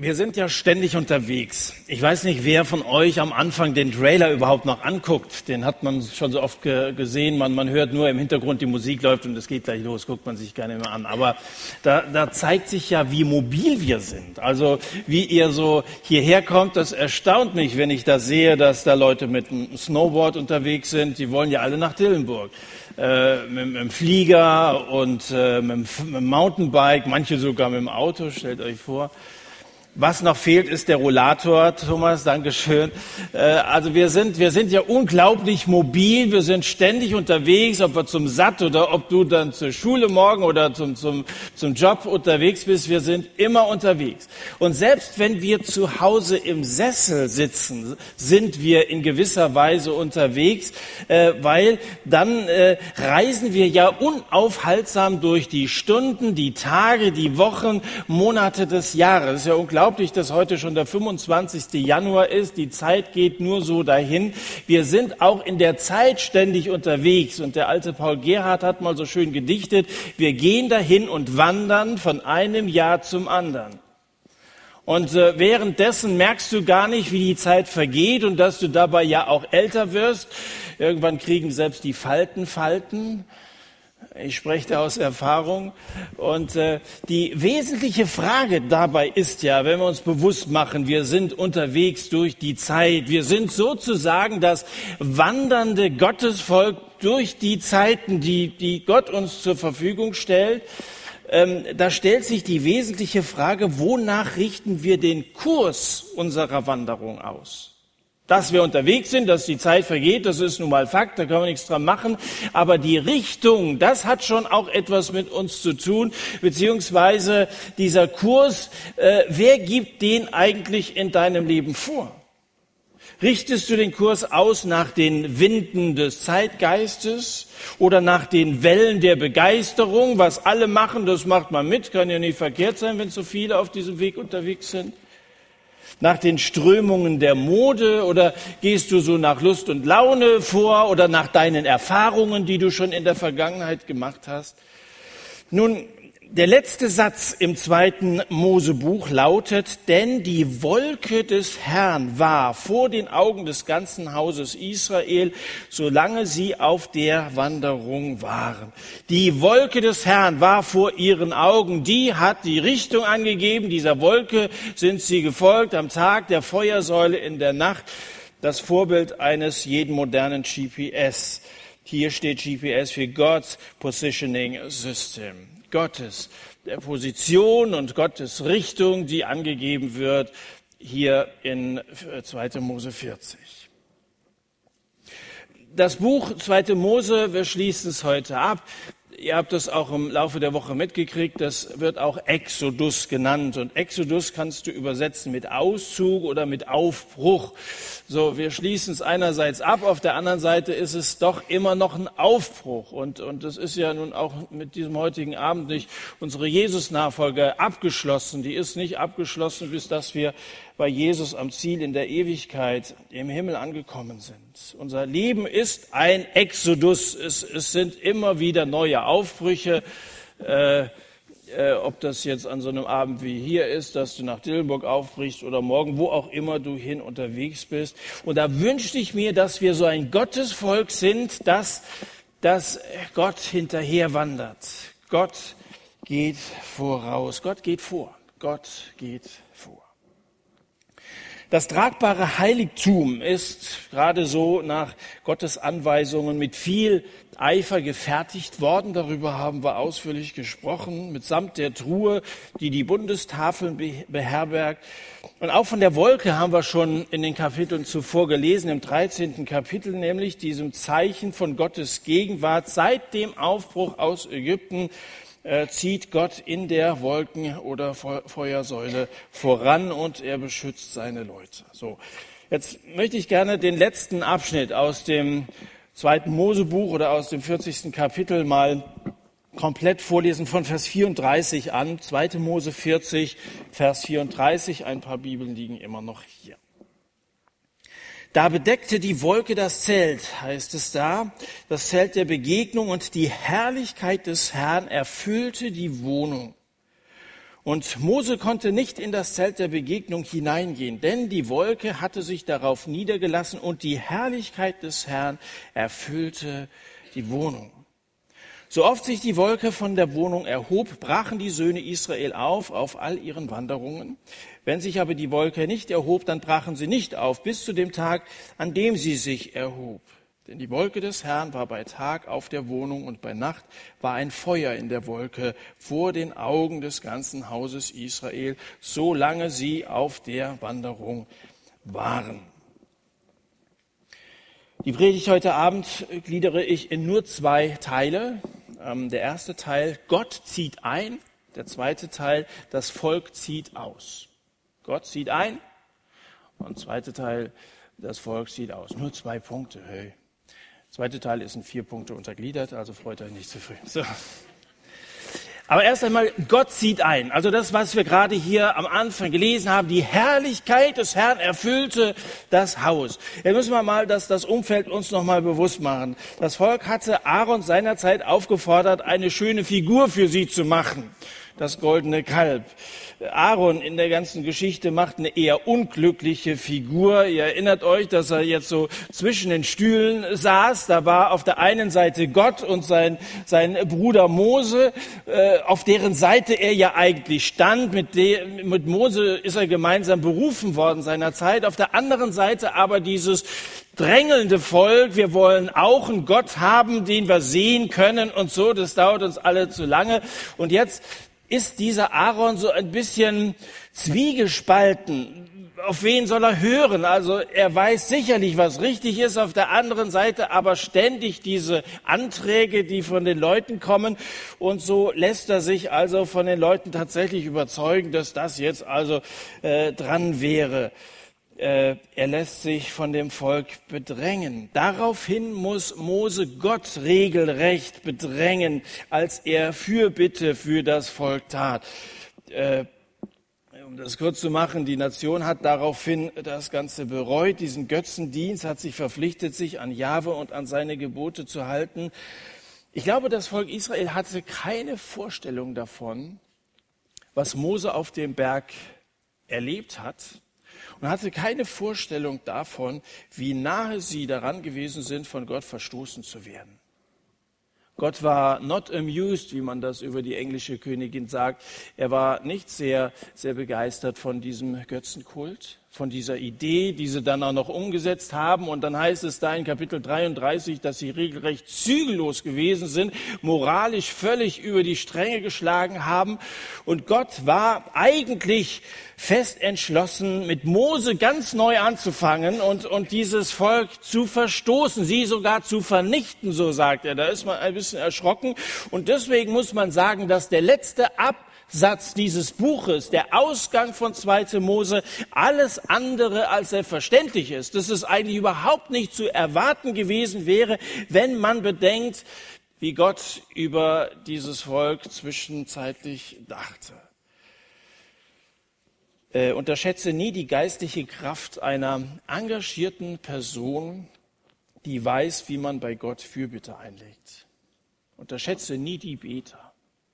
Wir sind ja ständig unterwegs. Ich weiß nicht, wer von euch am Anfang den Trailer überhaupt noch anguckt. Den hat man schon so oft ge gesehen. Man, man hört nur im Hintergrund, die Musik läuft und es geht gleich los, guckt man sich gerne mehr an. Aber da, da zeigt sich ja, wie mobil wir sind. Also wie ihr so hierher kommt, das erstaunt mich, wenn ich da sehe, dass da Leute mit einem Snowboard unterwegs sind. Die wollen ja alle nach Dillenburg. Äh, mit, mit dem Flieger und äh, mit, mit dem Mountainbike, manche sogar mit dem Auto, stellt euch vor. Was noch fehlt, ist der Rollator, Thomas, Dankeschön. Äh, also wir sind, wir sind ja unglaublich mobil, wir sind ständig unterwegs, ob wir zum Satt oder ob du dann zur Schule morgen oder zum, zum, zum Job unterwegs bist, wir sind immer unterwegs. Und selbst wenn wir zu Hause im Sessel sitzen, sind wir in gewisser Weise unterwegs, äh, weil dann äh, reisen wir ja unaufhaltsam durch die Stunden, die Tage, die Wochen, Monate des Jahres. Das ist ja unglaublich unglaublich, dass heute schon der 25. Januar ist. Die Zeit geht nur so dahin. Wir sind auch in der Zeit ständig unterwegs. Und der alte Paul Gerhard hat mal so schön gedichtet, wir gehen dahin und wandern von einem Jahr zum anderen. Und äh, währenddessen merkst du gar nicht, wie die Zeit vergeht und dass du dabei ja auch älter wirst. Irgendwann kriegen selbst die Falten Falten. Ich spreche da aus Erfahrung. Und äh, die wesentliche Frage dabei ist ja, wenn wir uns bewusst machen, wir sind unterwegs durch die Zeit, wir sind sozusagen das wandernde Gottesvolk durch die Zeiten, die, die Gott uns zur Verfügung stellt. Ähm, da stellt sich die wesentliche Frage, wonach richten wir den Kurs unserer Wanderung aus? Dass wir unterwegs sind, dass die Zeit vergeht, das ist nun mal Fakt, da können wir nichts dran machen. Aber die Richtung, das hat schon auch etwas mit uns zu tun, beziehungsweise dieser Kurs, äh, wer gibt den eigentlich in deinem Leben vor? Richtest du den Kurs aus nach den Winden des Zeitgeistes oder nach den Wellen der Begeisterung? Was alle machen, das macht man mit, kann ja nicht verkehrt sein, wenn so viele auf diesem Weg unterwegs sind nach den Strömungen der Mode oder gehst du so nach Lust und Laune vor oder nach deinen Erfahrungen, die du schon in der Vergangenheit gemacht hast? Nun, der letzte Satz im zweiten Mosebuch lautet, denn die Wolke des Herrn war vor den Augen des ganzen Hauses Israel, solange sie auf der Wanderung waren. Die Wolke des Herrn war vor ihren Augen, die hat die Richtung angegeben, dieser Wolke sind sie gefolgt am Tag der Feuersäule in der Nacht, das Vorbild eines jeden modernen GPS. Hier steht GPS für God's Positioning System. Gottes Position und Gottes Richtung, die angegeben wird hier in 2. Mose 40. Das Buch 2. Mose, wir schließen es heute ab, Ihr habt das auch im Laufe der Woche mitgekriegt. Das wird auch Exodus genannt. Und Exodus kannst du übersetzen mit Auszug oder mit Aufbruch. So, wir schließen es einerseits ab. Auf der anderen Seite ist es doch immer noch ein Aufbruch. Und, und das ist ja nun auch mit diesem heutigen Abend nicht unsere Jesus-Nachfolge abgeschlossen. Die ist nicht abgeschlossen, bis dass wir bei Jesus am Ziel in der Ewigkeit im Himmel angekommen sind. Unser Leben ist ein Exodus. Es, es sind immer wieder neue Aufbrüche. Äh, äh, ob das jetzt an so einem Abend wie hier ist, dass du nach Dillenburg aufbrichst oder morgen, wo auch immer du hin unterwegs bist. Und da wünschte ich mir, dass wir so ein Gottesvolk sind, dass, dass Gott hinterher wandert. Gott geht voraus. Gott geht vor. Gott geht vor. Das tragbare Heiligtum ist gerade so nach Gottes Anweisungen mit viel Eifer gefertigt worden. Darüber haben wir ausführlich gesprochen, mitsamt der Truhe, die die Bundestafeln beherbergt. Und auch von der Wolke haben wir schon in den Kapiteln zuvor gelesen, im 13. Kapitel, nämlich diesem Zeichen von Gottes Gegenwart seit dem Aufbruch aus Ägypten zieht Gott in der Wolken- oder Feuersäule voran und er beschützt seine Leute. So. Jetzt möchte ich gerne den letzten Abschnitt aus dem zweiten Mosebuch oder aus dem 40. Kapitel mal komplett vorlesen von Vers 34 an. 2. Mose 40, Vers 34. Ein paar Bibeln liegen immer noch hier. Da bedeckte die Wolke das Zelt, heißt es da, das Zelt der Begegnung und die Herrlichkeit des Herrn erfüllte die Wohnung. Und Mose konnte nicht in das Zelt der Begegnung hineingehen, denn die Wolke hatte sich darauf niedergelassen und die Herrlichkeit des Herrn erfüllte die Wohnung. So oft sich die Wolke von der Wohnung erhob, brachen die Söhne Israel auf auf all ihren Wanderungen. Wenn sich aber die Wolke nicht erhob, dann brachen sie nicht auf bis zu dem Tag, an dem sie sich erhob. Denn die Wolke des Herrn war bei Tag auf der Wohnung und bei Nacht war ein Feuer in der Wolke vor den Augen des ganzen Hauses Israel, solange sie auf der Wanderung waren. Die Predigt heute Abend gliedere ich in nur zwei Teile. Ähm, der erste Teil, Gott zieht ein. Der zweite Teil, das Volk zieht aus. Gott zieht ein. Und zweite Teil, das Volk zieht aus. Nur zwei Punkte. Hey, zweite Teil ist in vier Punkte untergliedert, also freut euch nicht zu früh. So. Aber erst einmal, Gott zieht ein. Also das, was wir gerade hier am Anfang gelesen haben, die Herrlichkeit des Herrn erfüllte das Haus. Jetzt müssen wir mal das, das Umfeld uns nochmal bewusst machen. Das Volk hatte Aaron seinerzeit aufgefordert, eine schöne Figur für sie zu machen. Das goldene Kalb. Aaron in der ganzen Geschichte macht eine eher unglückliche Figur. Ihr erinnert euch, dass er jetzt so zwischen den Stühlen saß. Da war auf der einen Seite Gott und sein, sein Bruder Mose, äh, auf deren Seite er ja eigentlich stand. Mit, de, mit Mose ist er gemeinsam berufen worden seiner Zeit. Auf der anderen Seite aber dieses drängelnde Volk. Wir wollen auch einen Gott haben, den wir sehen können und so. Das dauert uns alle zu lange. Und jetzt ist dieser Aaron so ein bisschen zwiegespalten. Auf wen soll er hören? Also er weiß sicherlich, was richtig ist, auf der anderen Seite aber ständig diese Anträge, die von den Leuten kommen. Und so lässt er sich also von den Leuten tatsächlich überzeugen, dass das jetzt also äh, dran wäre. Äh, er lässt sich von dem Volk bedrängen. Daraufhin muss Mose Gott regelrecht bedrängen, als er Fürbitte für das Volk tat. Äh, um das kurz zu machen, die Nation hat daraufhin das Ganze bereut, diesen Götzendienst, hat sich verpflichtet, sich an Jahwe und an seine Gebote zu halten. Ich glaube, das Volk Israel hatte keine Vorstellung davon, was Mose auf dem Berg erlebt hat und hatte keine Vorstellung davon, wie nahe sie daran gewesen sind, von Gott verstoßen zu werden. Gott war not amused, wie man das über die englische Königin sagt. Er war nicht sehr, sehr begeistert von diesem Götzenkult von dieser Idee, die sie dann auch noch umgesetzt haben. Und dann heißt es da in Kapitel 33, dass sie regelrecht zügellos gewesen sind, moralisch völlig über die Stränge geschlagen haben. Und Gott war eigentlich fest entschlossen, mit Mose ganz neu anzufangen und, und dieses Volk zu verstoßen, sie sogar zu vernichten, so sagt er. Da ist man ein bisschen erschrocken. Und deswegen muss man sagen, dass der letzte Ab Satz dieses Buches, der Ausgang von 2. Mose, alles andere als selbstverständlich ist. Dass es eigentlich überhaupt nicht zu erwarten gewesen wäre, wenn man bedenkt, wie Gott über dieses Volk zwischenzeitlich dachte. Äh, unterschätze nie die geistliche Kraft einer engagierten Person, die weiß, wie man bei Gott Fürbitte einlegt. Unterschätze nie die Beter.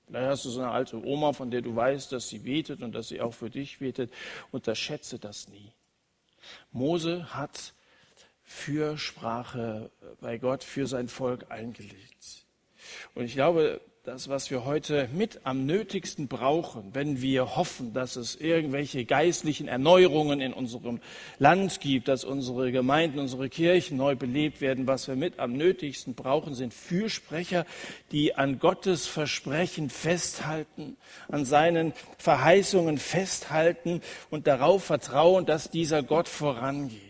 Vielleicht hast du so eine alte Oma, von der du weißt, dass sie betet und dass sie auch für dich betet. Unterschätze das nie. Mose hat Fürsprache bei Gott für sein Volk eingelegt. Und ich glaube, das, was wir heute mit am nötigsten brauchen, wenn wir hoffen, dass es irgendwelche geistlichen Erneuerungen in unserem Land gibt, dass unsere Gemeinden, unsere Kirchen neu belebt werden, was wir mit am nötigsten brauchen, sind Fürsprecher, die an Gottes Versprechen festhalten, an seinen Verheißungen festhalten und darauf vertrauen, dass dieser Gott vorangeht.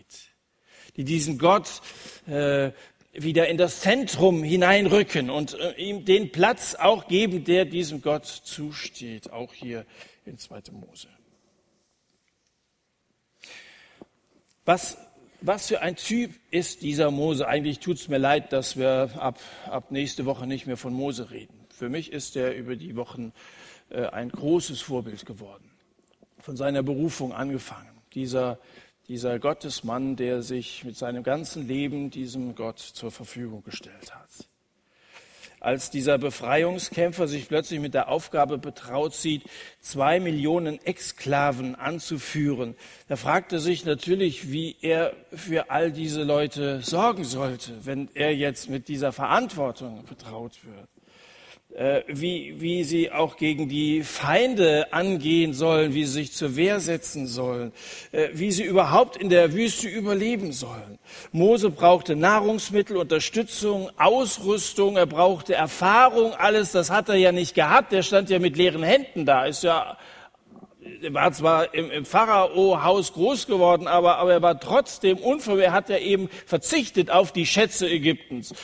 Die diesen Gott äh, wieder in das Zentrum hineinrücken und äh, ihm den Platz auch geben, der diesem Gott zusteht, auch hier in 2. Mose. Was, was für ein Typ ist dieser Mose? Eigentlich tut es mir leid, dass wir ab, ab nächste Woche nicht mehr von Mose reden. Für mich ist er über die Wochen äh, ein großes Vorbild geworden. Von seiner Berufung angefangen. Dieser dieser Gottesmann, der sich mit seinem ganzen Leben diesem Gott zur Verfügung gestellt hat. als dieser Befreiungskämpfer sich plötzlich mit der Aufgabe betraut sieht, zwei Millionen Exklaven anzuführen. Da fragt er sich natürlich, wie er für all diese Leute sorgen sollte, wenn er jetzt mit dieser Verantwortung betraut wird. Äh, wie, wie sie auch gegen die Feinde angehen sollen, wie sie sich zur Wehr setzen sollen, äh, wie sie überhaupt in der Wüste überleben sollen. Mose brauchte Nahrungsmittel, Unterstützung, Ausrüstung, er brauchte Erfahrung, alles, das hat er ja nicht gehabt, er stand ja mit leeren Händen da, ist ja er war zwar im, im Pharao-Haus groß geworden, aber, aber er war trotzdem unverwehrt, er hat ja eben verzichtet auf die Schätze Ägyptens.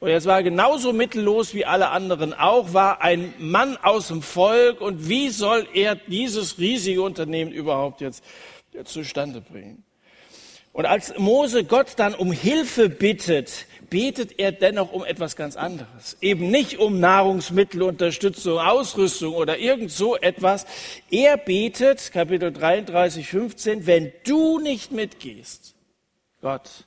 Und er war genauso mittellos wie alle anderen auch, war ein Mann aus dem Volk. Und wie soll er dieses riesige Unternehmen überhaupt jetzt zustande bringen? Und als Mose Gott dann um Hilfe bittet, betet er dennoch um etwas ganz anderes. Eben nicht um Nahrungsmittelunterstützung, Ausrüstung oder irgend so etwas. Er betet, Kapitel 33, 15, wenn du nicht mitgehst, Gott,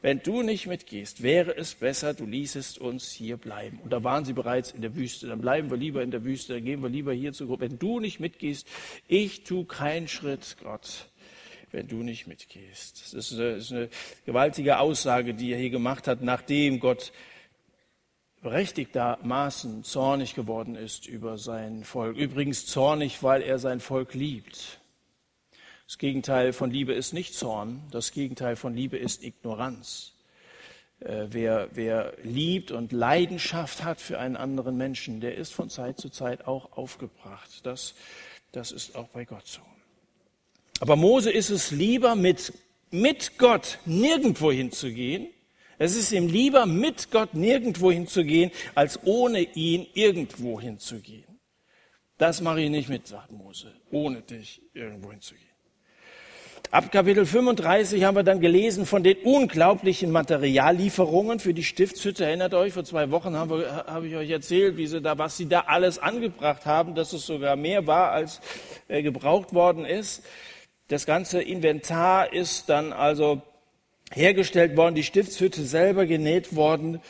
wenn du nicht mitgehst, wäre es besser, du ließest uns hier bleiben. Und da waren sie bereits in der Wüste. Dann bleiben wir lieber in der Wüste, dann gehen wir lieber hier zu. Wenn du nicht mitgehst, ich tu keinen Schritt, Gott, wenn du nicht mitgehst. Das ist eine, ist eine gewaltige Aussage, die er hier gemacht hat, nachdem Gott berechtigtermaßen zornig geworden ist über sein Volk. Übrigens zornig, weil er sein Volk liebt. Das Gegenteil von Liebe ist nicht Zorn, das Gegenteil von Liebe ist Ignoranz. Äh, wer, wer liebt und Leidenschaft hat für einen anderen Menschen, der ist von Zeit zu Zeit auch aufgebracht. Das, das ist auch bei Gott so. Aber Mose ist es lieber, mit, mit Gott nirgendwo hinzugehen. Es ist ihm lieber, mit Gott nirgendwo hinzugehen, als ohne ihn irgendwo hinzugehen. Das mache ich nicht mit, sagt Mose, ohne dich irgendwo hinzugehen. Ab Kapitel 35 haben wir dann gelesen von den unglaublichen Materiallieferungen für die Stiftshütte. Erinnert euch, vor zwei Wochen habe, habe ich euch erzählt, wie sie da, was sie da alles angebracht haben, dass es sogar mehr war, als äh, gebraucht worden ist. Das ganze Inventar ist dann also hergestellt worden, die Stiftshütte selber genäht worden.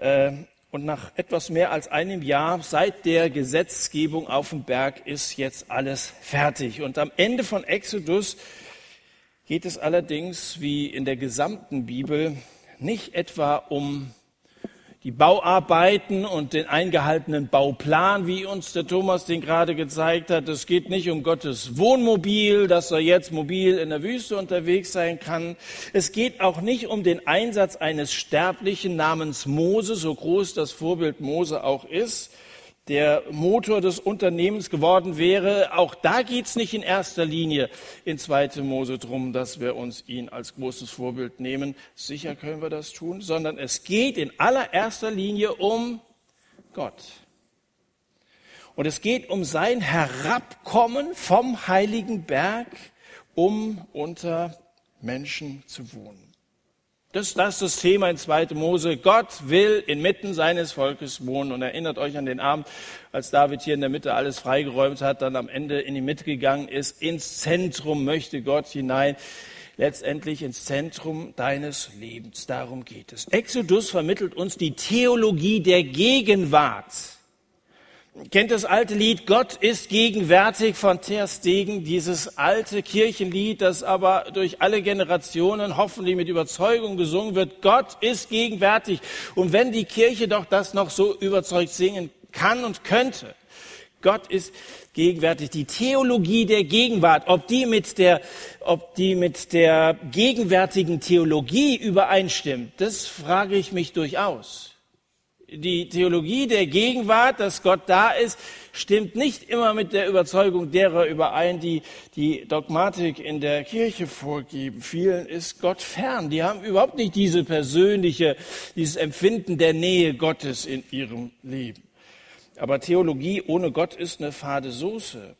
Äh, und nach etwas mehr als einem Jahr seit der Gesetzgebung auf dem Berg ist jetzt alles fertig. Und am Ende von Exodus geht es allerdings, wie in der gesamten Bibel, nicht etwa um die Bauarbeiten und den eingehaltenen Bauplan, wie uns der Thomas den gerade gezeigt hat. Es geht nicht um Gottes Wohnmobil, dass er jetzt mobil in der Wüste unterwegs sein kann. Es geht auch nicht um den Einsatz eines Sterblichen namens Mose, so groß das Vorbild Mose auch ist der Motor des Unternehmens geworden wäre. Auch da geht es nicht in erster Linie in 2. Mose drum, dass wir uns ihn als großes Vorbild nehmen. Sicher können wir das tun, sondern es geht in allererster Linie um Gott. Und es geht um sein Herabkommen vom heiligen Berg, um unter Menschen zu wohnen. Das, das ist das Thema in 2. Mose. Gott will inmitten seines Volkes wohnen. Und erinnert euch an den Abend, als David hier in der Mitte alles freigeräumt hat, dann am Ende in die Mitte gegangen ist. Ins Zentrum möchte Gott hinein. Letztendlich ins Zentrum deines Lebens. Darum geht es. Exodus vermittelt uns die Theologie der Gegenwart kennt das alte Lied Gott ist gegenwärtig von Ter Stegen, dieses alte Kirchenlied, das aber durch alle Generationen hoffentlich mit Überzeugung gesungen wird. Gott ist gegenwärtig. Und wenn die Kirche doch das noch so überzeugt singen kann und könnte, Gott ist gegenwärtig. Die Theologie der Gegenwart, ob die mit der, ob die mit der gegenwärtigen Theologie übereinstimmt, das frage ich mich durchaus die Theologie der Gegenwart, dass Gott da ist, stimmt nicht immer mit der Überzeugung derer überein, die die Dogmatik in der Kirche vorgeben. Vielen ist Gott fern. Die haben überhaupt nicht diese persönliche, dieses Empfinden der Nähe Gottes in ihrem Leben. Aber Theologie ohne Gott ist eine fade Soße.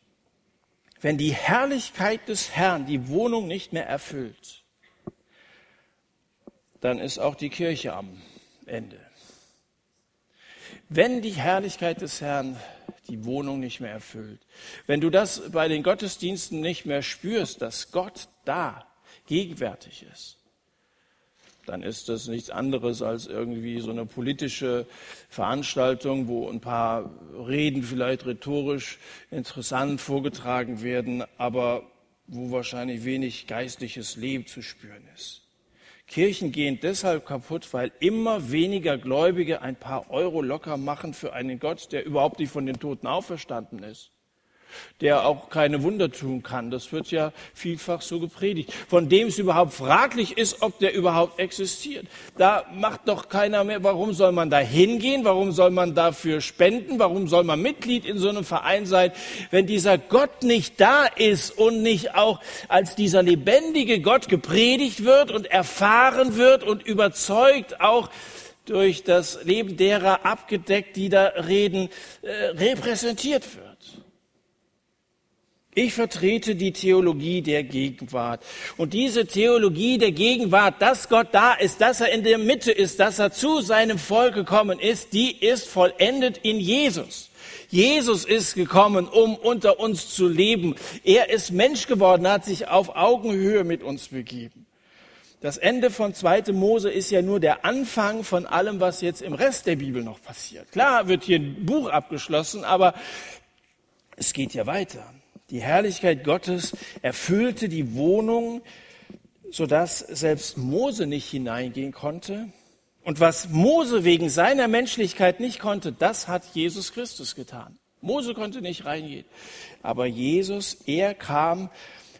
Wenn die Herrlichkeit des Herrn die Wohnung nicht mehr erfüllt, dann ist auch die Kirche am Ende. Wenn die Herrlichkeit des Herrn die Wohnung nicht mehr erfüllt, wenn du das bei den Gottesdiensten nicht mehr spürst, dass Gott da gegenwärtig ist, dann ist das nichts anderes als irgendwie so eine politische Veranstaltung, wo ein paar Reden vielleicht rhetorisch interessant vorgetragen werden, aber wo wahrscheinlich wenig geistliches Leben zu spüren ist. Kirchen gehen deshalb kaputt, weil immer weniger Gläubige ein paar Euro locker machen für einen Gott, der überhaupt nicht von den Toten auferstanden ist der auch keine Wunder tun kann. Das wird ja vielfach so gepredigt. Von dem es überhaupt fraglich ist, ob der überhaupt existiert. Da macht doch keiner mehr. Warum soll man da hingehen? Warum soll man dafür spenden? Warum soll man Mitglied in so einem Verein sein, wenn dieser Gott nicht da ist und nicht auch als dieser lebendige Gott gepredigt wird und erfahren wird und überzeugt auch durch das Leben derer abgedeckt, die da reden, äh, repräsentiert wird. Ich vertrete die Theologie der Gegenwart. Und diese Theologie der Gegenwart, dass Gott da ist, dass er in der Mitte ist, dass er zu seinem Volk gekommen ist, die ist vollendet in Jesus. Jesus ist gekommen, um unter uns zu leben. Er ist Mensch geworden, hat sich auf Augenhöhe mit uns begeben. Das Ende von 2. Mose ist ja nur der Anfang von allem, was jetzt im Rest der Bibel noch passiert. Klar wird hier ein Buch abgeschlossen, aber es geht ja weiter. Die Herrlichkeit Gottes erfüllte die Wohnung, sodass selbst Mose nicht hineingehen konnte. Und was Mose wegen seiner Menschlichkeit nicht konnte, das hat Jesus Christus getan. Mose konnte nicht reingehen. Aber Jesus, er kam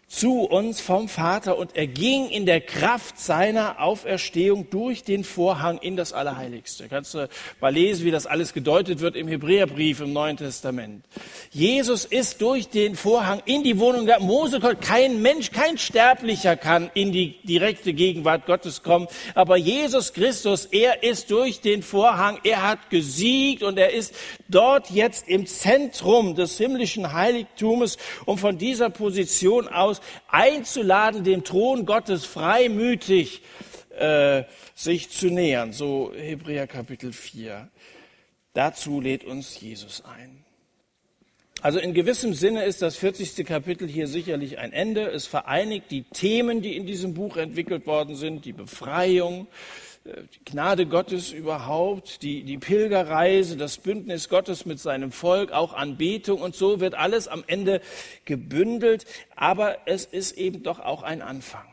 zu uns vom Vater und er ging in der Kraft seiner Auferstehung durch den Vorhang in das Allerheiligste. Kannst du mal lesen, wie das alles gedeutet wird im Hebräerbrief im Neuen Testament. Jesus ist durch den Vorhang in die Wohnung der Mose. Kein Mensch, kein Sterblicher kann in die direkte Gegenwart Gottes kommen. Aber Jesus Christus, er ist durch den Vorhang, er hat gesiegt und er ist dort jetzt im Zentrum des himmlischen Heiligtums und von dieser Position aus einzuladen, dem Thron Gottes freimütig äh, sich zu nähern. So Hebräer Kapitel 4. Dazu lädt uns Jesus ein. Also in gewissem Sinne ist das 40. Kapitel hier sicherlich ein Ende. Es vereinigt die Themen, die in diesem Buch entwickelt worden sind, die Befreiung, die Gnade Gottes überhaupt, die, die Pilgerreise, das Bündnis Gottes mit seinem Volk, auch Anbetung und so wird alles am Ende gebündelt. Aber es ist eben doch auch ein Anfang.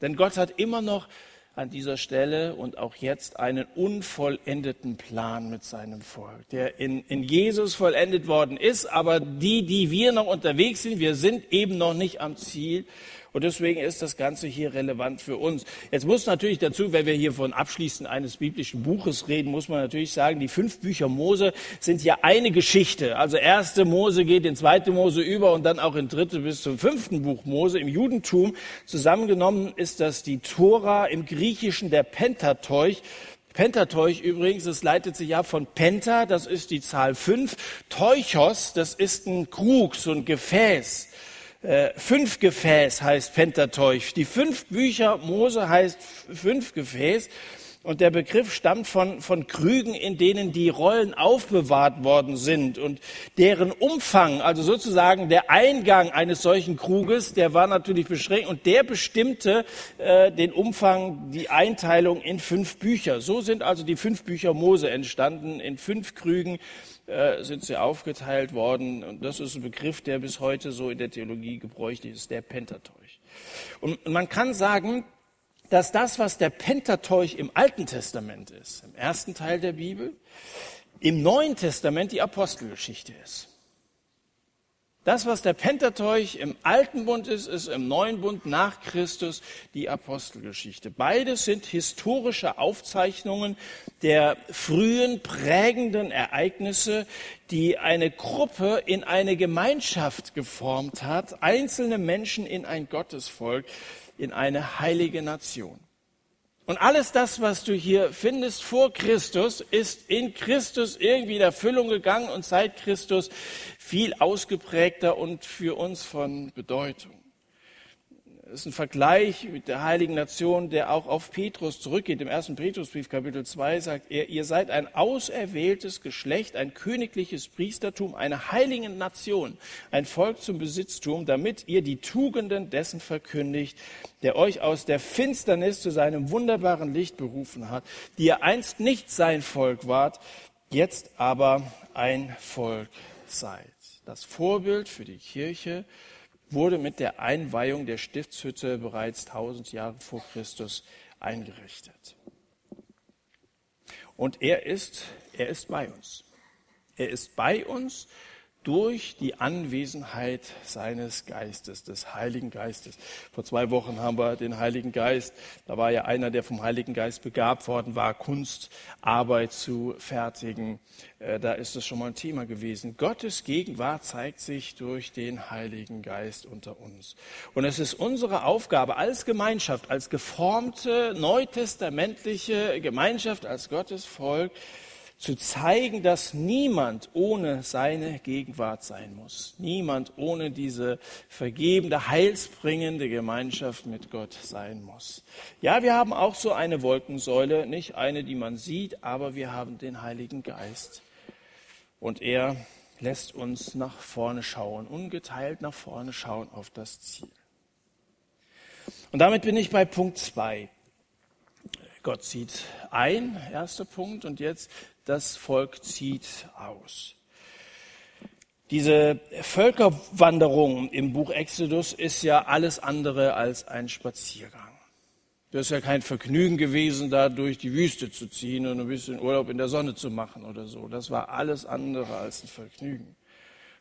Denn Gott hat immer noch an dieser Stelle und auch jetzt einen unvollendeten Plan mit seinem Volk, der in, in Jesus vollendet worden ist, aber die, die wir noch unterwegs sind, wir sind eben noch nicht am Ziel und deswegen ist das Ganze hier relevant für uns. Jetzt muss natürlich dazu, wenn wir hier von Abschließen eines biblischen Buches reden, muss man natürlich sagen, die fünf Bücher Mose sind ja eine Geschichte. Also erste Mose geht in zweite Mose über und dann auch in dritte bis zum fünften Buch Mose im Judentum. Zusammengenommen ist das die Tora im Griechischen der Pentateuch. Pentateuch übrigens, es leitet sich ab von Penta, das ist die Zahl fünf. Teuchos, das ist ein Krug, so ein Gefäß. Äh, fünf Gefäß heißt Pentateuch. Die fünf Bücher Mose heißt fünf Gefäß. Und der Begriff stammt von, von Krügen, in denen die Rollen aufbewahrt worden sind. Und deren Umfang, also sozusagen der Eingang eines solchen Kruges, der war natürlich beschränkt. Und der bestimmte äh, den Umfang, die Einteilung in fünf Bücher. So sind also die fünf Bücher Mose entstanden, in fünf Krügen äh, sind sie aufgeteilt worden. Und das ist ein Begriff, der bis heute so in der Theologie gebräuchlich ist, der Pentateuch. Und man kann sagen, dass das, was der Pentateuch im Alten Testament ist, im ersten Teil der Bibel, im Neuen Testament die Apostelgeschichte ist. Das, was der Pentateuch im Alten Bund ist, ist im Neuen Bund nach Christus die Apostelgeschichte. Beides sind historische Aufzeichnungen der frühen prägenden Ereignisse, die eine Gruppe in eine Gemeinschaft geformt hat, einzelne Menschen in ein Gottesvolk, in eine heilige Nation. Und alles das, was du hier findest vor Christus, ist in Christus irgendwie in Erfüllung gegangen und seit Christus viel ausgeprägter und für uns von Bedeutung. Das ist ein Vergleich mit der heiligen Nation, der auch auf Petrus zurückgeht. Im ersten Petrusbrief, Kapitel 2, sagt er, ihr seid ein auserwähltes Geschlecht, ein königliches Priestertum, eine heilige Nation, ein Volk zum Besitztum, damit ihr die Tugenden dessen verkündigt, der euch aus der Finsternis zu seinem wunderbaren Licht berufen hat, die ihr einst nicht sein Volk wart, jetzt aber ein Volk seid. Das Vorbild für die Kirche wurde mit der Einweihung der Stiftshütte bereits 1000 Jahre vor Christus eingerichtet. Und er ist, er ist bei uns. Er ist bei uns durch die Anwesenheit seines Geistes, des Heiligen Geistes. Vor zwei Wochen haben wir den Heiligen Geist, da war ja einer, der vom Heiligen Geist begabt worden war, Kunstarbeit zu fertigen. Äh, da ist es schon mal ein Thema gewesen. Gottes Gegenwart zeigt sich durch den Heiligen Geist unter uns. Und es ist unsere Aufgabe als Gemeinschaft, als geformte neutestamentliche Gemeinschaft, als Gottes Volk, zu zeigen, dass niemand ohne seine Gegenwart sein muss. Niemand ohne diese vergebende, heilsbringende Gemeinschaft mit Gott sein muss. Ja, wir haben auch so eine Wolkensäule, nicht eine, die man sieht, aber wir haben den Heiligen Geist. Und er lässt uns nach vorne schauen, ungeteilt nach vorne schauen auf das Ziel. Und damit bin ich bei Punkt zwei. Gott zieht ein, erster Punkt, und jetzt das Volk zieht aus. Diese Völkerwanderung im Buch Exodus ist ja alles andere als ein Spaziergang. Das ist ja kein Vergnügen gewesen, da durch die Wüste zu ziehen und ein bisschen Urlaub in der Sonne zu machen oder so. Das war alles andere als ein Vergnügen.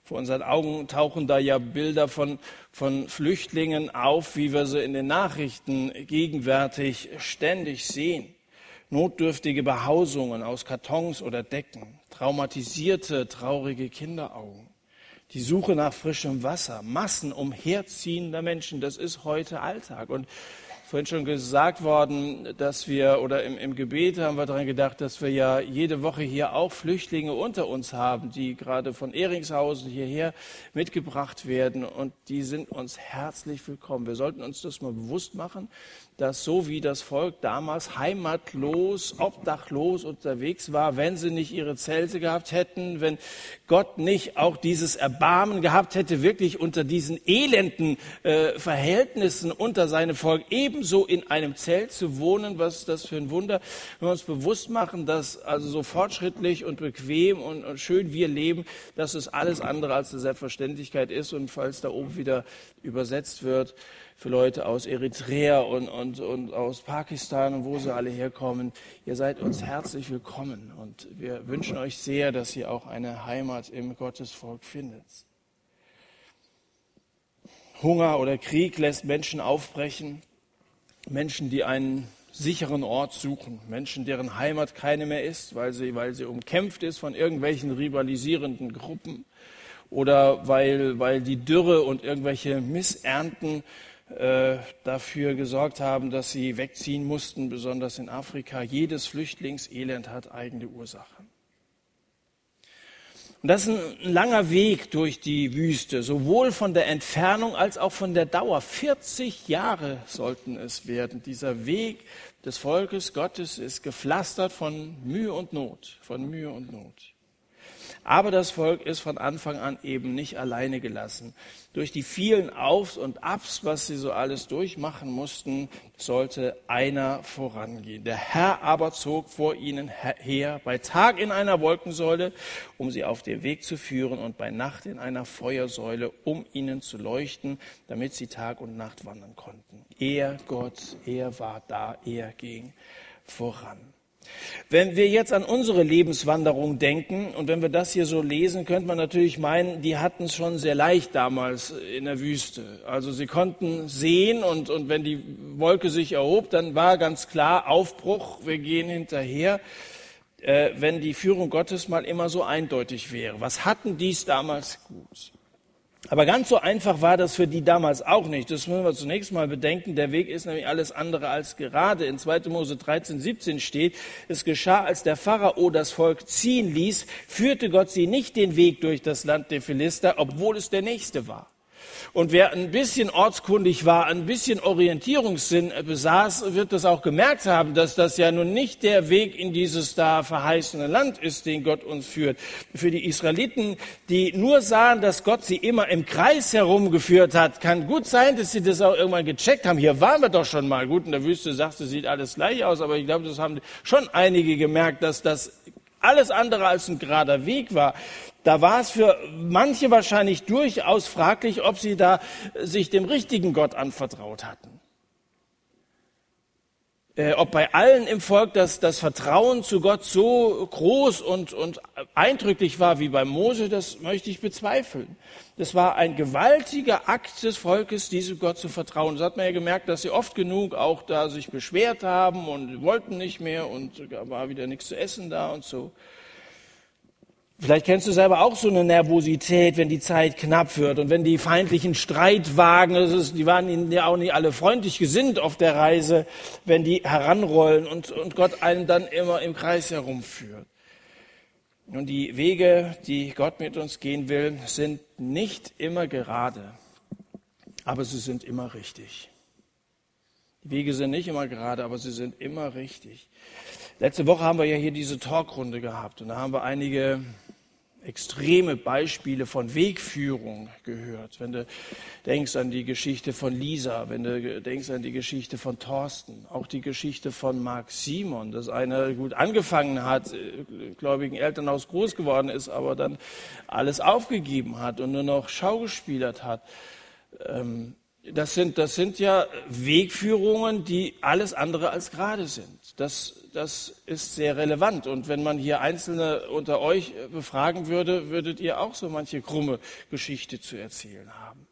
Vor unseren Augen tauchen da ja Bilder von, von Flüchtlingen auf, wie wir sie in den Nachrichten gegenwärtig ständig sehen notdürftige Behausungen aus Kartons oder Decken, traumatisierte, traurige Kinderaugen, die Suche nach frischem Wasser, Massen umherziehender Menschen, das ist heute Alltag. Und vorhin schon gesagt worden, dass wir, oder im, im Gebet haben wir daran gedacht, dass wir ja jede Woche hier auch Flüchtlinge unter uns haben, die gerade von Ehringshausen hierher mitgebracht werden. Und die sind uns herzlich willkommen. Wir sollten uns das mal bewusst machen, dass so wie das Volk damals heimatlos, obdachlos unterwegs war, wenn sie nicht ihre Zelte gehabt hätten, wenn Gott nicht auch dieses Erbarmen gehabt hätte, wirklich unter diesen elenden äh, Verhältnissen unter seinem Volk ebenso in einem Zelt zu wohnen, was ist das für ein Wunder, wenn wir uns bewusst machen, dass also so fortschrittlich und bequem und, und schön wir leben, dass es alles andere als eine Selbstverständlichkeit ist und falls da oben wieder übersetzt wird, für Leute aus Eritrea und, und, und aus Pakistan und wo sie alle herkommen. Ihr seid uns herzlich willkommen und wir wünschen euch sehr, dass ihr auch eine Heimat im Gottesvolk findet. Hunger oder Krieg lässt Menschen aufbrechen, Menschen, die einen sicheren Ort suchen, Menschen, deren Heimat keine mehr ist, weil sie, weil sie umkämpft ist von irgendwelchen rivalisierenden Gruppen oder weil, weil die Dürre und irgendwelche Missernten äh, dafür gesorgt haben, dass sie wegziehen mussten, besonders in Afrika. Jedes Flüchtlingselend hat eigene Ursachen. Und das ist ein langer Weg durch die Wüste, sowohl von der Entfernung als auch von der Dauer. 40 Jahre sollten es werden. Dieser Weg des Volkes Gottes ist gepflastert von Mühe und Not, von Mühe und Not. Aber das Volk ist von Anfang an eben nicht alleine gelassen. Durch die vielen Aufs und Abs, was sie so alles durchmachen mussten, sollte einer vorangehen. Der Herr aber zog vor ihnen her, bei Tag in einer Wolkensäule, um sie auf den Weg zu führen, und bei Nacht in einer Feuersäule, um ihnen zu leuchten, damit sie Tag und Nacht wandern konnten. Er, Gott, er war da, er ging voran. Wenn wir jetzt an unsere Lebenswanderung denken und wenn wir das hier so lesen, könnte man natürlich meinen, die hatten es schon sehr leicht damals in der Wüste. Also sie konnten sehen und, und wenn die Wolke sich erhob, dann war ganz klar Aufbruch, wir gehen hinterher, äh, wenn die Führung Gottes mal immer so eindeutig wäre. Was hatten dies damals gut? Aber ganz so einfach war das für die damals auch nicht. Das müssen wir zunächst mal bedenken. Der Weg ist nämlich alles andere als gerade. In 2. Mose 13, 17 steht, es geschah, als der Pharao das Volk ziehen ließ, führte Gott sie nicht den Weg durch das Land der Philister, obwohl es der nächste war. Und wer ein bisschen ortskundig war, ein bisschen Orientierungssinn besaß, wird das auch gemerkt haben, dass das ja nun nicht der Weg in dieses da verheißene Land ist, den Gott uns führt. Für die Israeliten, die nur sahen, dass Gott sie immer im Kreis herumgeführt hat, kann gut sein, dass sie das auch irgendwann gecheckt haben. Hier waren wir doch schon mal. Gut, in der Wüste sagte, sieht alles gleich aus, aber ich glaube, das haben schon einige gemerkt, dass das alles andere als ein gerader Weg war. Da war es für manche wahrscheinlich durchaus fraglich, ob sie da sich dem richtigen Gott anvertraut hatten. Äh, ob bei allen im Volk das, das Vertrauen zu Gott so groß und, und eindrücklich war wie bei Mose, das möchte ich bezweifeln. Das war ein gewaltiger Akt des Volkes, diesem Gott zu vertrauen. Das hat man ja gemerkt, dass sie oft genug auch da sich beschwert haben und wollten nicht mehr und war wieder nichts zu essen da und so. Vielleicht kennst du selber auch so eine Nervosität, wenn die Zeit knapp wird und wenn die feindlichen Streitwagen, ist, die waren ja auch nicht alle freundlich gesinnt auf der Reise, wenn die heranrollen und, und Gott einen dann immer im Kreis herumführt. Und die Wege, die Gott mit uns gehen will, sind nicht immer gerade, aber sie sind immer richtig. Die Wege sind nicht immer gerade, aber sie sind immer richtig. Letzte Woche haben wir ja hier diese Talkrunde gehabt und da haben wir einige extreme Beispiele von Wegführung gehört. Wenn du denkst an die Geschichte von Lisa, wenn du denkst an die Geschichte von Thorsten, auch die Geschichte von Marc Simon, dass einer gut angefangen hat, äh, gläubigen Elternhaus groß geworden ist, aber dann alles aufgegeben hat und nur noch schaugespielert hat. Ähm, das sind, das sind ja Wegführungen, die alles andere als gerade sind. Das, das ist sehr relevant. Und wenn man hier Einzelne unter euch befragen würde, würdet ihr auch so manche krumme Geschichte zu erzählen haben.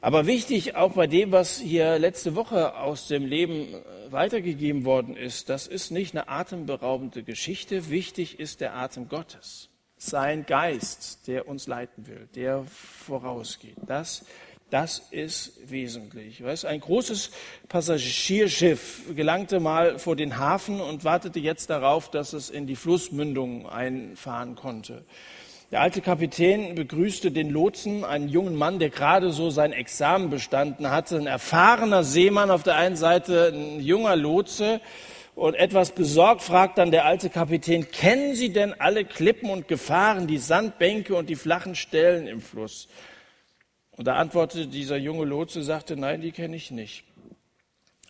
Aber wichtig auch bei dem, was hier letzte Woche aus dem Leben weitergegeben worden ist, das ist nicht eine atemberaubende Geschichte. Wichtig ist der Atem Gottes. Sein Geist, der uns leiten will, der vorausgeht. Das das ist wesentlich. Weißt, ein großes Passagierschiff gelangte mal vor den Hafen und wartete jetzt darauf, dass es in die Flussmündung einfahren konnte. Der alte Kapitän begrüßte den Lotsen, einen jungen Mann, der gerade so sein Examen bestanden hatte, ein erfahrener Seemann auf der einen Seite, ein junger Lotse. Und etwas besorgt fragt dann der alte Kapitän, kennen Sie denn alle Klippen und Gefahren, die Sandbänke und die flachen Stellen im Fluss? Und da antwortete dieser junge Lotse, sagte, nein, die kenne ich nicht.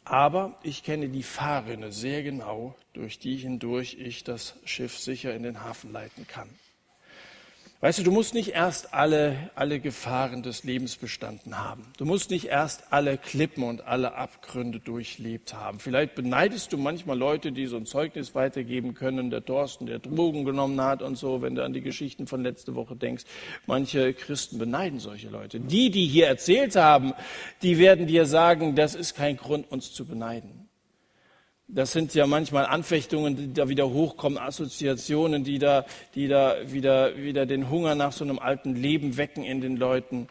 Aber ich kenne die Fahrrinne sehr genau, durch die hindurch ich das Schiff sicher in den Hafen leiten kann. Weißt du, du musst nicht erst alle, alle Gefahren des Lebens bestanden haben. Du musst nicht erst alle Klippen und alle Abgründe durchlebt haben. Vielleicht beneidest du manchmal Leute, die so ein Zeugnis weitergeben können, der Thorsten, der Drogen genommen hat und so, wenn du an die Geschichten von letzte Woche denkst. Manche Christen beneiden solche Leute. Die, die hier erzählt haben, die werden dir sagen, das ist kein Grund, uns zu beneiden. Das sind ja manchmal Anfechtungen, die da wieder hochkommen, Assoziationen, die da, die da wieder, wieder den Hunger nach so einem alten Leben wecken in den Leuten.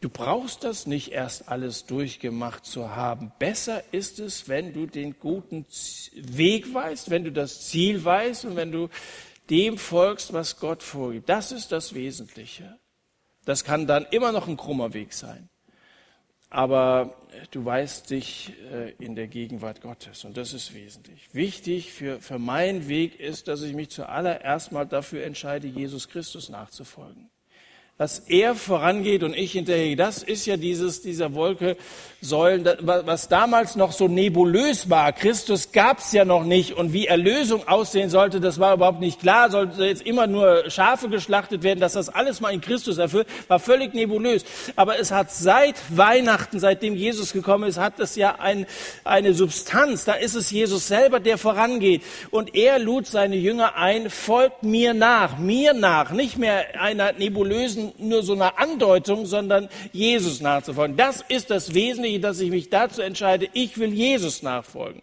Du brauchst das nicht erst alles durchgemacht zu haben. Besser ist es, wenn du den guten Weg weißt, wenn du das Ziel weißt und wenn du dem folgst, was Gott vorgibt. Das ist das Wesentliche. Das kann dann immer noch ein krummer Weg sein aber du weißt dich äh, in der Gegenwart Gottes und das ist wesentlich. Wichtig für, für meinen Weg ist, dass ich mich zuallererst mal dafür entscheide, Jesus Christus nachzufolgen dass er vorangeht und ich hinterher. Das ist ja dieses, dieser Wolke Säulen, was damals noch so nebulös war. Christus gab es ja noch nicht und wie Erlösung aussehen sollte, das war überhaupt nicht klar. Sollte jetzt immer nur Schafe geschlachtet werden, dass das alles mal in Christus erfüllt, war völlig nebulös. Aber es hat seit Weihnachten, seitdem Jesus gekommen ist, hat es ja ein, eine Substanz. Da ist es Jesus selber, der vorangeht. Und er lud seine Jünger ein, folgt mir nach, mir nach, nicht mehr einer nebulösen nur so eine Andeutung, sondern Jesus nachzufolgen. Das ist das Wesentliche, dass ich mich dazu entscheide, ich will Jesus nachfolgen.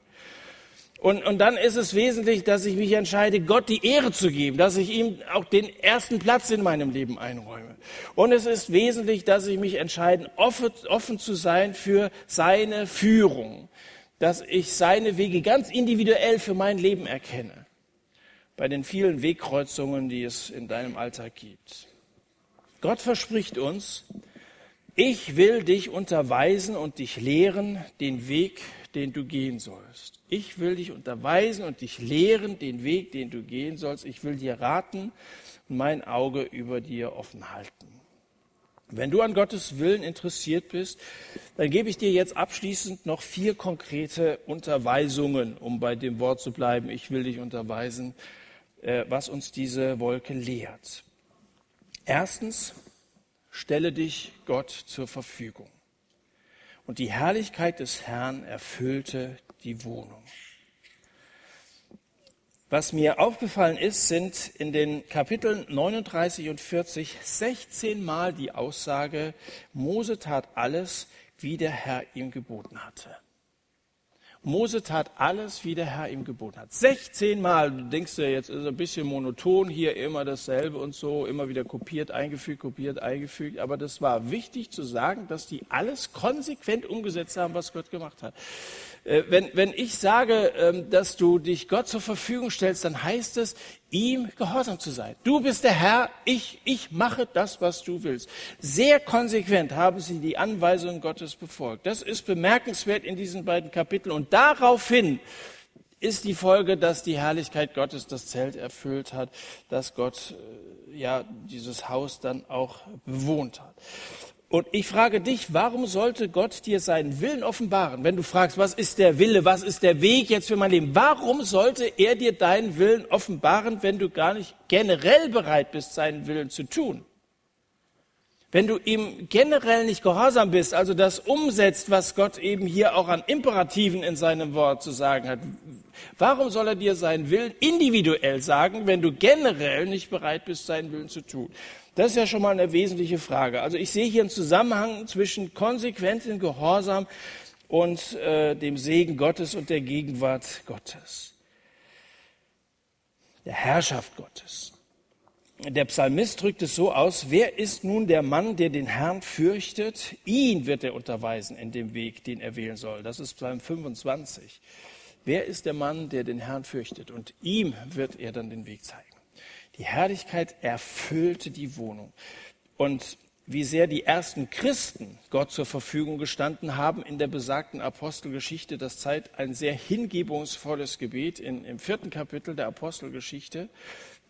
Und, und dann ist es wesentlich, dass ich mich entscheide, Gott die Ehre zu geben, dass ich ihm auch den ersten Platz in meinem Leben einräume. Und es ist wesentlich, dass ich mich entscheide, offen, offen zu sein für seine Führung, dass ich seine Wege ganz individuell für mein Leben erkenne. Bei den vielen Wegkreuzungen, die es in deinem Alltag gibt. Gott verspricht uns, ich will dich unterweisen und dich lehren den Weg, den du gehen sollst. Ich will dich unterweisen und dich lehren den Weg, den du gehen sollst. Ich will dir raten und mein Auge über dir offen halten. Wenn du an Gottes Willen interessiert bist, dann gebe ich dir jetzt abschließend noch vier konkrete Unterweisungen, um bei dem Wort zu bleiben. Ich will dich unterweisen, äh, was uns diese Wolke lehrt. Erstens, stelle dich Gott zur Verfügung. Und die Herrlichkeit des Herrn erfüllte die Wohnung. Was mir aufgefallen ist, sind in den Kapiteln 39 und 40 16 Mal die Aussage, Mose tat alles, wie der Herr ihm geboten hatte. Mose tat alles, wie der Herr ihm geboten hat. 16 Mal, du denkst dir, jetzt ist ein bisschen monoton, hier immer dasselbe und so, immer wieder kopiert, eingefügt, kopiert, eingefügt. Aber das war wichtig zu sagen, dass die alles konsequent umgesetzt haben, was Gott gemacht hat. Äh, wenn, wenn ich sage, ähm, dass du dich Gott zur Verfügung stellst, dann heißt es, ihm gehorsam zu sein. Du bist der Herr, ich, ich mache das, was du willst. Sehr konsequent haben sie die Anweisungen Gottes befolgt. Das ist bemerkenswert in diesen beiden Kapiteln. Und daraufhin ist die Folge, dass die Herrlichkeit Gottes das Zelt erfüllt hat, dass Gott äh, ja dieses Haus dann auch bewohnt hat. Und ich frage dich, warum sollte Gott dir seinen Willen offenbaren? Wenn du fragst, was ist der Wille, was ist der Weg jetzt für mein Leben? Warum sollte er dir deinen Willen offenbaren, wenn du gar nicht generell bereit bist, seinen Willen zu tun? Wenn du ihm generell nicht gehorsam bist, also das umsetzt, was Gott eben hier auch an Imperativen in seinem Wort zu sagen hat, warum soll er dir seinen Willen individuell sagen, wenn du generell nicht bereit bist, seinen Willen zu tun? Das ist ja schon mal eine wesentliche Frage. Also ich sehe hier einen Zusammenhang zwischen konsequentem Gehorsam und äh, dem Segen Gottes und der Gegenwart Gottes, der Herrschaft Gottes. Der Psalmist drückt es so aus, wer ist nun der Mann, der den Herrn fürchtet? Ihn wird er unterweisen in dem Weg, den er wählen soll. Das ist Psalm 25. Wer ist der Mann, der den Herrn fürchtet? Und ihm wird er dann den Weg zeigen. Die Herrlichkeit erfüllte die Wohnung. Und wie sehr die ersten Christen Gott zur Verfügung gestanden haben in der besagten Apostelgeschichte, das zeigt ein sehr hingebungsvolles Gebet in, im vierten Kapitel der Apostelgeschichte.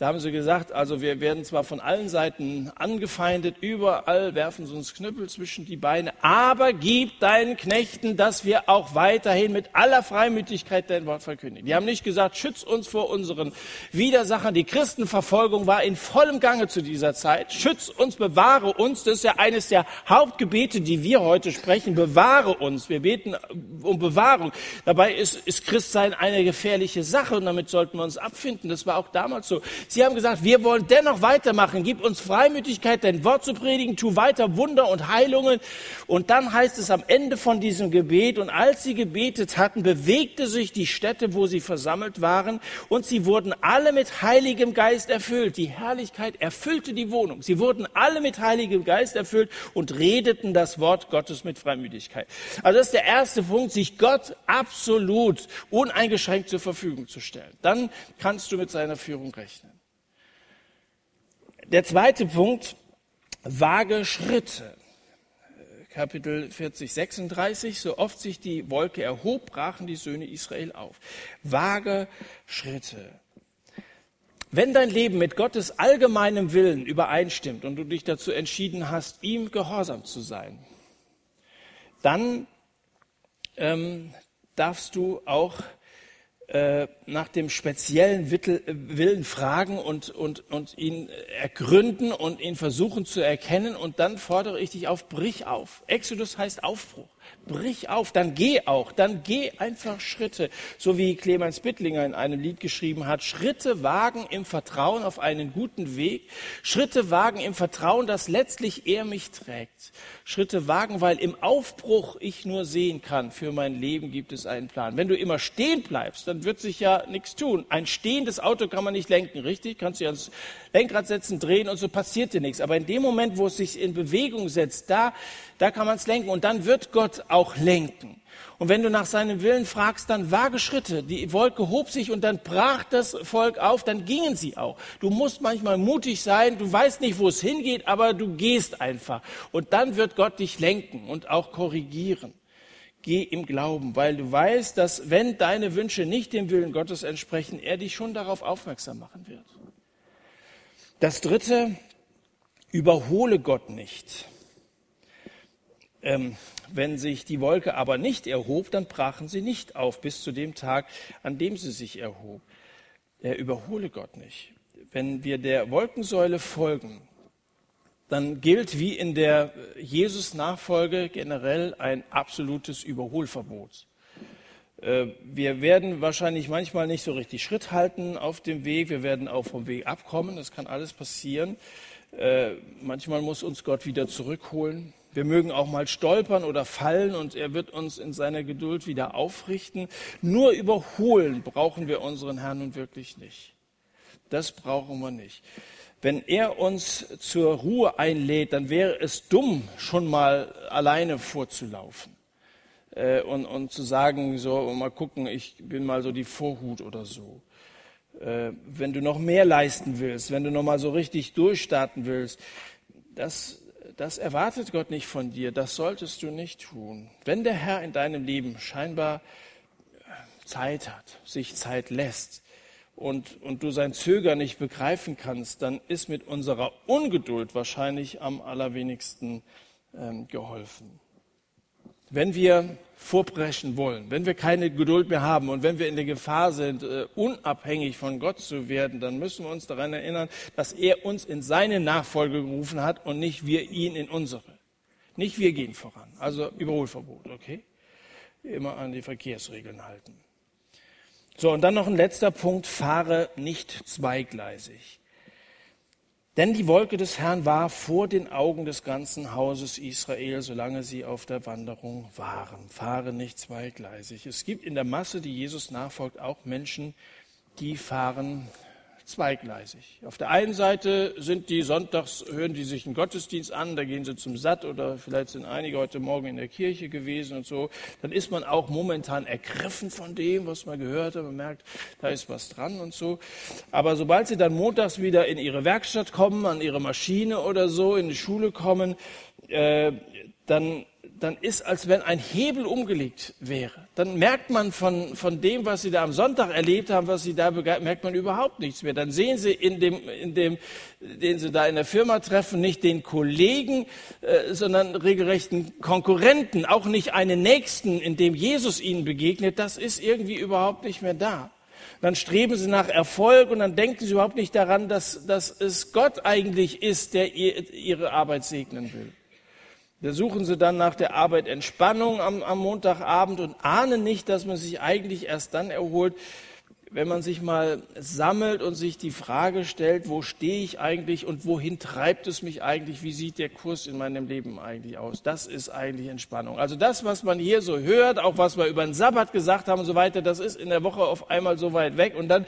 Da haben sie gesagt, also wir werden zwar von allen Seiten angefeindet, überall werfen sie uns Knüppel zwischen die Beine, aber gib deinen Knechten, dass wir auch weiterhin mit aller Freimütigkeit dein Wort verkündigen. Die haben nicht gesagt, schütz uns vor unseren Widersachern. Die Christenverfolgung war in vollem Gange zu dieser Zeit. Schütz uns, bewahre uns. Das ist ja eines der Hauptgebete, die wir heute sprechen. Bewahre uns. Wir beten um Bewahrung. Dabei ist, ist Christsein eine gefährliche Sache und damit sollten wir uns abfinden. Das war auch damals so. Sie haben gesagt, wir wollen dennoch weitermachen. Gib uns Freimütigkeit, dein Wort zu predigen. Tu weiter Wunder und Heilungen. Und dann heißt es am Ende von diesem Gebet, und als sie gebetet hatten, bewegte sich die Stätte, wo sie versammelt waren, und sie wurden alle mit Heiligem Geist erfüllt. Die Herrlichkeit erfüllte die Wohnung. Sie wurden alle mit Heiligem Geist erfüllt und redeten das Wort Gottes mit Freimütigkeit. Also das ist der erste Punkt, sich Gott absolut uneingeschränkt zur Verfügung zu stellen. Dann kannst du mit seiner Führung rechnen. Der zweite Punkt, vage Schritte. Kapitel 40, 36, so oft sich die Wolke erhob, brachen die Söhne Israel auf. Vage Schritte. Wenn dein Leben mit Gottes allgemeinem Willen übereinstimmt und du dich dazu entschieden hast, ihm gehorsam zu sein, dann ähm, darfst du auch äh, nach dem speziellen Willen fragen und, und, und ihn ergründen und ihn versuchen zu erkennen. Und dann fordere ich dich auf, brich auf. Exodus heißt Aufbruch brich auf, dann geh auch, dann geh einfach Schritte, so wie Clemens Bittlinger in einem Lied geschrieben hat, Schritte wagen im Vertrauen auf einen guten Weg, Schritte wagen im Vertrauen, dass letztlich er mich trägt, Schritte wagen, weil im Aufbruch ich nur sehen kann, für mein Leben gibt es einen Plan. Wenn du immer stehen bleibst, dann wird sich ja nichts tun. Ein stehendes Auto kann man nicht lenken, richtig? Kannst du ans Lenkrad setzen, drehen und so passiert dir nichts. Aber in dem Moment, wo es sich in Bewegung setzt, da, da kann man es lenken und dann wird Gott auch lenken. Und wenn du nach seinem Willen fragst, dann wage Schritte. Die Wolke hob sich und dann brach das Volk auf, dann gingen sie auch. Du musst manchmal mutig sein, du weißt nicht, wo es hingeht, aber du gehst einfach. Und dann wird Gott dich lenken und auch korrigieren. Geh im Glauben, weil du weißt, dass wenn deine Wünsche nicht dem Willen Gottes entsprechen, er dich schon darauf aufmerksam machen wird. Das dritte, überhole Gott nicht. Ähm, wenn sich die Wolke aber nicht erhob, dann brachen sie nicht auf bis zu dem Tag, an dem sie sich erhob. Er überhole Gott nicht. Wenn wir der Wolkensäule folgen, dann gilt wie in der Jesus-Nachfolge generell ein absolutes Überholverbot. Äh, wir werden wahrscheinlich manchmal nicht so richtig Schritt halten auf dem Weg. Wir werden auch vom Weg abkommen. Das kann alles passieren. Äh, manchmal muss uns Gott wieder zurückholen. Wir mögen auch mal stolpern oder fallen und er wird uns in seiner Geduld wieder aufrichten. Nur überholen brauchen wir unseren Herrn nun wirklich nicht. Das brauchen wir nicht. Wenn er uns zur Ruhe einlädt, dann wäre es dumm, schon mal alleine vorzulaufen äh, und, und zu sagen, so mal gucken, ich bin mal so die Vorhut oder so. Äh, wenn du noch mehr leisten willst, wenn du noch mal so richtig durchstarten willst, das das erwartet Gott nicht von dir, das solltest du nicht tun. Wenn der Herr in deinem Leben scheinbar Zeit hat, sich Zeit lässt und, und du sein Zögern nicht begreifen kannst, dann ist mit unserer Ungeduld wahrscheinlich am allerwenigsten ähm, geholfen. Wenn wir vorbrechen wollen, wenn wir keine Geduld mehr haben und wenn wir in der Gefahr sind, äh, unabhängig von Gott zu werden, dann müssen wir uns daran erinnern, dass er uns in seine Nachfolge gerufen hat und nicht wir ihn in unsere. Nicht wir gehen voran. Also Überholverbot, okay? Immer an die Verkehrsregeln halten. So, und dann noch ein letzter Punkt. Fahre nicht zweigleisig. Denn die Wolke des Herrn war vor den Augen des ganzen Hauses Israel, solange sie auf der Wanderung waren. Fahre nicht zweigleisig. Es gibt in der Masse, die Jesus nachfolgt, auch Menschen, die fahren zweigleisig. Auf der einen Seite sind die sonntags, hören die sich einen Gottesdienst an, da gehen sie zum Satt oder vielleicht sind einige heute Morgen in der Kirche gewesen und so. Dann ist man auch momentan ergriffen von dem, was man gehört hat. Man merkt, da ist was dran und so. Aber sobald sie dann montags wieder in ihre Werkstatt kommen, an ihre Maschine oder so, in die Schule kommen, äh, dann dann ist, als wenn ein Hebel umgelegt wäre. Dann merkt man von, von dem, was Sie da am Sonntag erlebt haben, was Sie da merkt man überhaupt nichts mehr. Dann sehen Sie in dem, in dem, den Sie da in der Firma treffen, nicht den Kollegen, äh, sondern regelrechten Konkurrenten, auch nicht einen Nächsten, in dem Jesus Ihnen begegnet. Das ist irgendwie überhaupt nicht mehr da. Dann streben sie nach Erfolg und dann denken sie überhaupt nicht daran, dass, dass es Gott eigentlich ist, der ihr, ihre Arbeit segnen will. Da suchen sie dann nach der Arbeit Entspannung am, am Montagabend und ahnen nicht, dass man sich eigentlich erst dann erholt, wenn man sich mal sammelt und sich die Frage stellt, wo stehe ich eigentlich und wohin treibt es mich eigentlich, wie sieht der Kurs in meinem Leben eigentlich aus? Das ist eigentlich Entspannung. Also das, was man hier so hört, auch was wir über den Sabbat gesagt haben und so weiter, das ist in der Woche auf einmal so weit weg und dann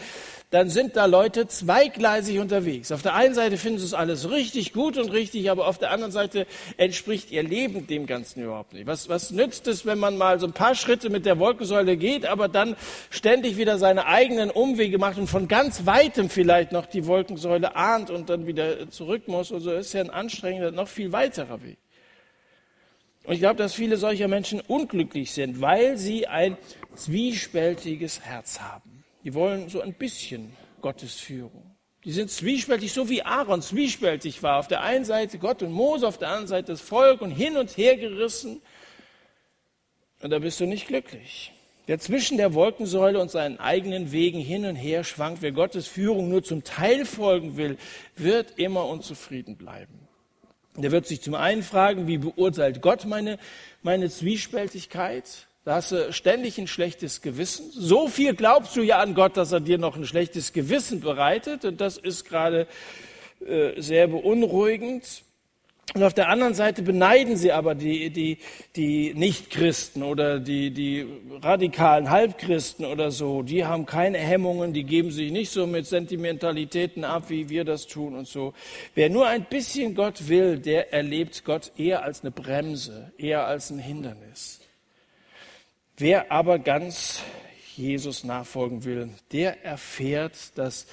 dann sind da Leute zweigleisig unterwegs. Auf der einen Seite finden sie es alles richtig gut und richtig, aber auf der anderen Seite entspricht ihr Leben dem Ganzen überhaupt nicht. Was, was nützt es, wenn man mal so ein paar Schritte mit der Wolkensäule geht, aber dann ständig wieder seine eigenen Umwege macht und von ganz weitem vielleicht noch die Wolkensäule ahnt und dann wieder zurück muss? Also ist ja ein anstrengender, noch viel weiterer Weg. Und ich glaube, dass viele solcher Menschen unglücklich sind, weil sie ein zwiespältiges Herz haben. Die wollen so ein bisschen Gottes Führung. Die sind zwiespältig, so wie Aaron zwiespältig war. Auf der einen Seite Gott und Mose, auf der anderen Seite das Volk und hin und her gerissen. Und da bist du nicht glücklich. Wer zwischen der Wolkensäule und seinen eigenen Wegen hin und her schwankt, wer Gottes Führung nur zum Teil folgen will, wird immer unzufrieden bleiben. Der wird sich zum einen fragen, wie beurteilt Gott meine, meine Zwiespältigkeit? Da hast du ständig ein schlechtes Gewissen. So viel glaubst du ja an Gott, dass er dir noch ein schlechtes Gewissen bereitet. Und das ist gerade äh, sehr beunruhigend. Und auf der anderen Seite beneiden sie aber die, die, die Nichtchristen oder die, die radikalen Halbchristen oder so. Die haben keine Hemmungen, die geben sich nicht so mit Sentimentalitäten ab, wie wir das tun und so. Wer nur ein bisschen Gott will, der erlebt Gott eher als eine Bremse, eher als ein Hindernis. Wer aber ganz Jesus nachfolgen will, der erfährt, dass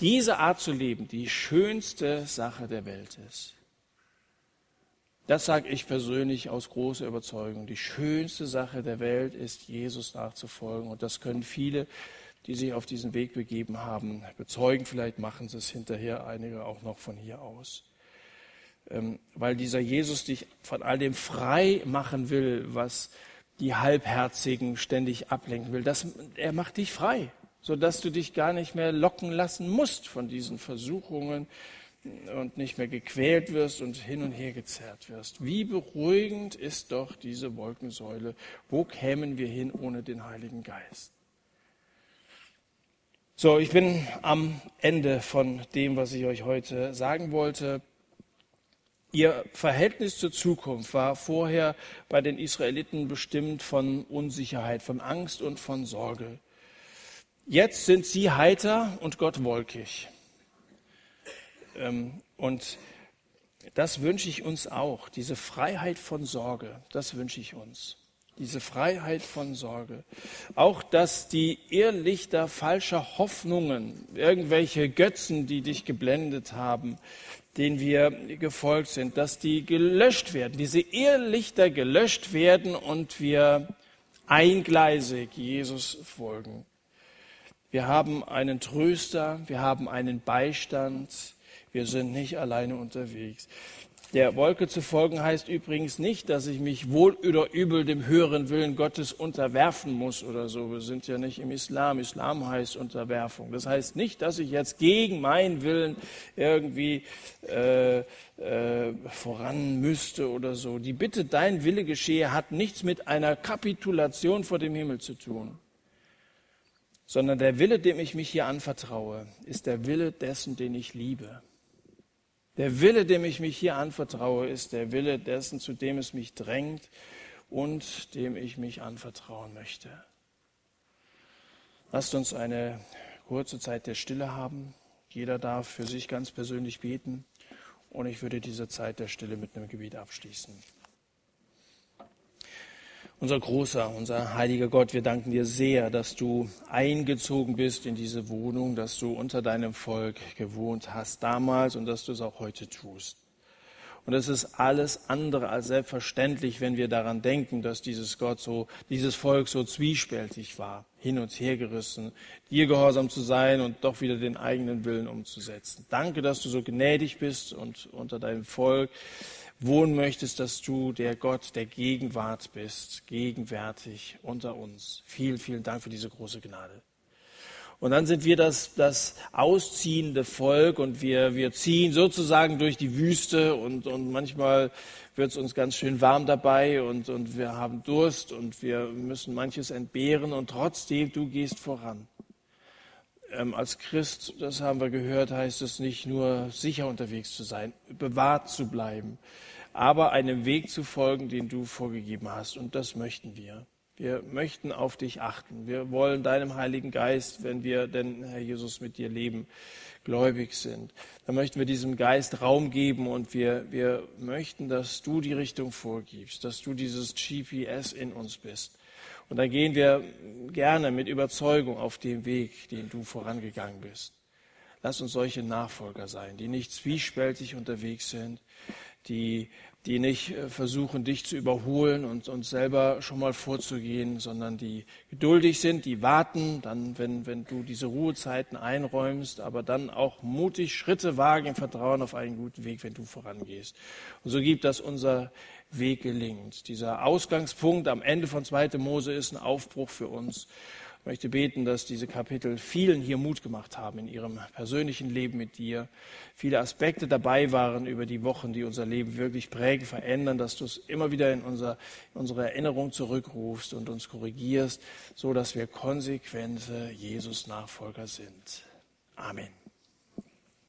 diese Art zu leben die schönste Sache der Welt ist. Das sage ich persönlich aus großer Überzeugung. Die schönste Sache der Welt ist, Jesus nachzufolgen. Und das können viele, die sich auf diesen Weg begeben haben, bezeugen. Vielleicht machen sie es hinterher einige auch noch von hier aus. Ähm, weil dieser Jesus dich von all dem frei machen will, was die Halbherzigen ständig ablenken will. Das, er macht dich frei, sodass du dich gar nicht mehr locken lassen musst von diesen Versuchungen und nicht mehr gequält wirst und hin und her gezerrt wirst. Wie beruhigend ist doch diese Wolkensäule. Wo kämen wir hin ohne den Heiligen Geist? So, ich bin am Ende von dem, was ich euch heute sagen wollte. Ihr Verhältnis zur Zukunft war vorher bei den Israeliten bestimmt von Unsicherheit, von Angst und von Sorge. Jetzt sind sie heiter und Gott wolkig. Ähm, und das wünsche ich uns auch, diese Freiheit von Sorge, das wünsche ich uns. Diese Freiheit von Sorge. Auch, dass die Irrlichter falscher Hoffnungen, irgendwelche Götzen, die dich geblendet haben, denen wir gefolgt sind, dass die gelöscht werden, diese Irrlichter gelöscht werden und wir eingleisig Jesus folgen. Wir haben einen Tröster, wir haben einen Beistand, wir sind nicht alleine unterwegs. Der Wolke zu folgen heißt übrigens nicht, dass ich mich wohl oder übel dem höheren Willen Gottes unterwerfen muss oder so. Wir sind ja nicht im Islam. Islam heißt Unterwerfung. Das heißt nicht, dass ich jetzt gegen meinen Willen irgendwie äh, äh, voran müsste oder so. Die Bitte, dein Wille geschehe, hat nichts mit einer Kapitulation vor dem Himmel zu tun sondern der Wille, dem ich mich hier anvertraue, ist der Wille dessen, den ich liebe. Der Wille, dem ich mich hier anvertraue, ist der Wille dessen, zu dem es mich drängt und dem ich mich anvertrauen möchte. Lasst uns eine kurze Zeit der Stille haben. Jeder darf für sich ganz persönlich beten und ich würde diese Zeit der Stille mit einem Gebet abschließen. Unser großer, unser heiliger Gott, wir danken dir sehr, dass du eingezogen bist in diese Wohnung, dass du unter deinem Volk gewohnt hast damals und dass du es auch heute tust. Und es ist alles andere als selbstverständlich, wenn wir daran denken, dass dieses Gott so, dieses Volk so zwiespältig war, hin und her gerissen, dir gehorsam zu sein und doch wieder den eigenen Willen umzusetzen. Danke, dass du so gnädig bist und unter deinem Volk wohnen möchtest, dass du der Gott der Gegenwart bist, gegenwärtig unter uns. Vielen, vielen Dank für diese große Gnade. Und dann sind wir das, das ausziehende Volk und wir, wir ziehen sozusagen durch die Wüste und, und manchmal wird es uns ganz schön warm dabei und, und wir haben Durst und wir müssen manches entbehren und trotzdem, du gehst voran. Ähm, als Christ, das haben wir gehört, heißt es nicht nur sicher unterwegs zu sein, bewahrt zu bleiben, aber einem Weg zu folgen, den du vorgegeben hast. Und das möchten wir. Wir möchten auf dich achten. Wir wollen deinem Heiligen Geist, wenn wir denn, Herr Jesus, mit dir leben, gläubig sind. Dann möchten wir diesem Geist Raum geben und wir, wir möchten, dass du die Richtung vorgibst, dass du dieses GPS in uns bist. Und dann gehen wir gerne mit Überzeugung auf den Weg, den du vorangegangen bist. Lass uns solche Nachfolger sein, die nicht zwiespältig unterwegs sind, die, die nicht äh, versuchen, dich zu überholen und uns selber schon mal vorzugehen, sondern die geduldig sind, die warten, dann, wenn, wenn du diese Ruhezeiten einräumst, aber dann auch mutig Schritte wagen im Vertrauen auf einen guten Weg, wenn du vorangehst. Und so gibt das unser Weg gelingt. Dieser Ausgangspunkt am Ende von 2. Mose ist ein Aufbruch für uns. Ich möchte beten, dass diese Kapitel vielen hier Mut gemacht haben in ihrem persönlichen Leben mit dir. Viele Aspekte dabei waren über die Wochen, die unser Leben wirklich prägen, verändern, dass du es immer wieder in, unser, in unsere Erinnerung zurückrufst und uns korrigierst, so dass wir konsequente Jesus-Nachfolger sind. Amen.